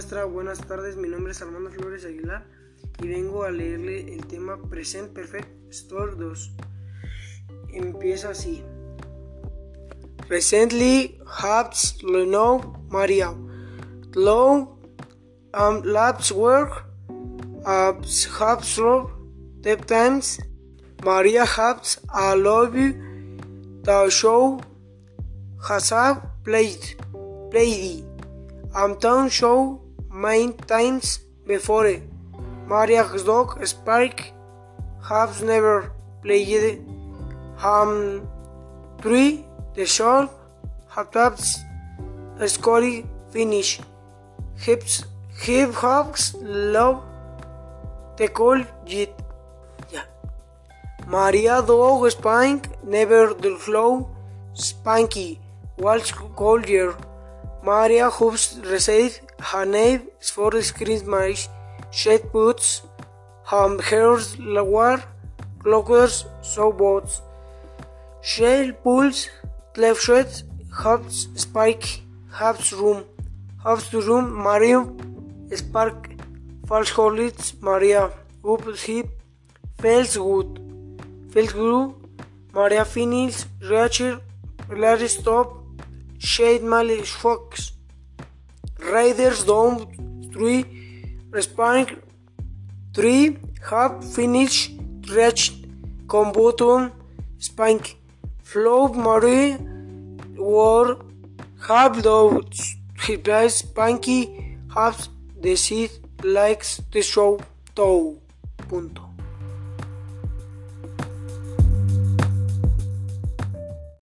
Buenas tardes, mi nombre es Armando Flores Aguilar y vengo a leerle el tema Present Perfect Store 2. Empieza así. Recently, Habs Leno Maria. Low um, labs work. Habs Habs the times. Maria Habs I love you. The show has played. Played. I'm done show many times before. Maria's dog Spike has never played. Um, three the short halves score finish. Hips hip hops love the cold yet. Yeah. Maria dog Spike never the flow Spanky was collier. Maria hopes receive her name for screen marriage, shed boots, ham hairs, war, clockers, so boats. Shell pulls, left shirt, hops, spike, hops room, to room, Maria, spark, false horlets, Maria, up hip, fails good, fails good, Maria finishes, Rachel, Larry stop, Shade Malice Fox, Raiders Down 3, Respawning 3, Have Finish, Reach, Combuton, Spank, Flow Marie, War, Have Replies, Spanky, Have the Seed, Likes the Show, Toe. Punto.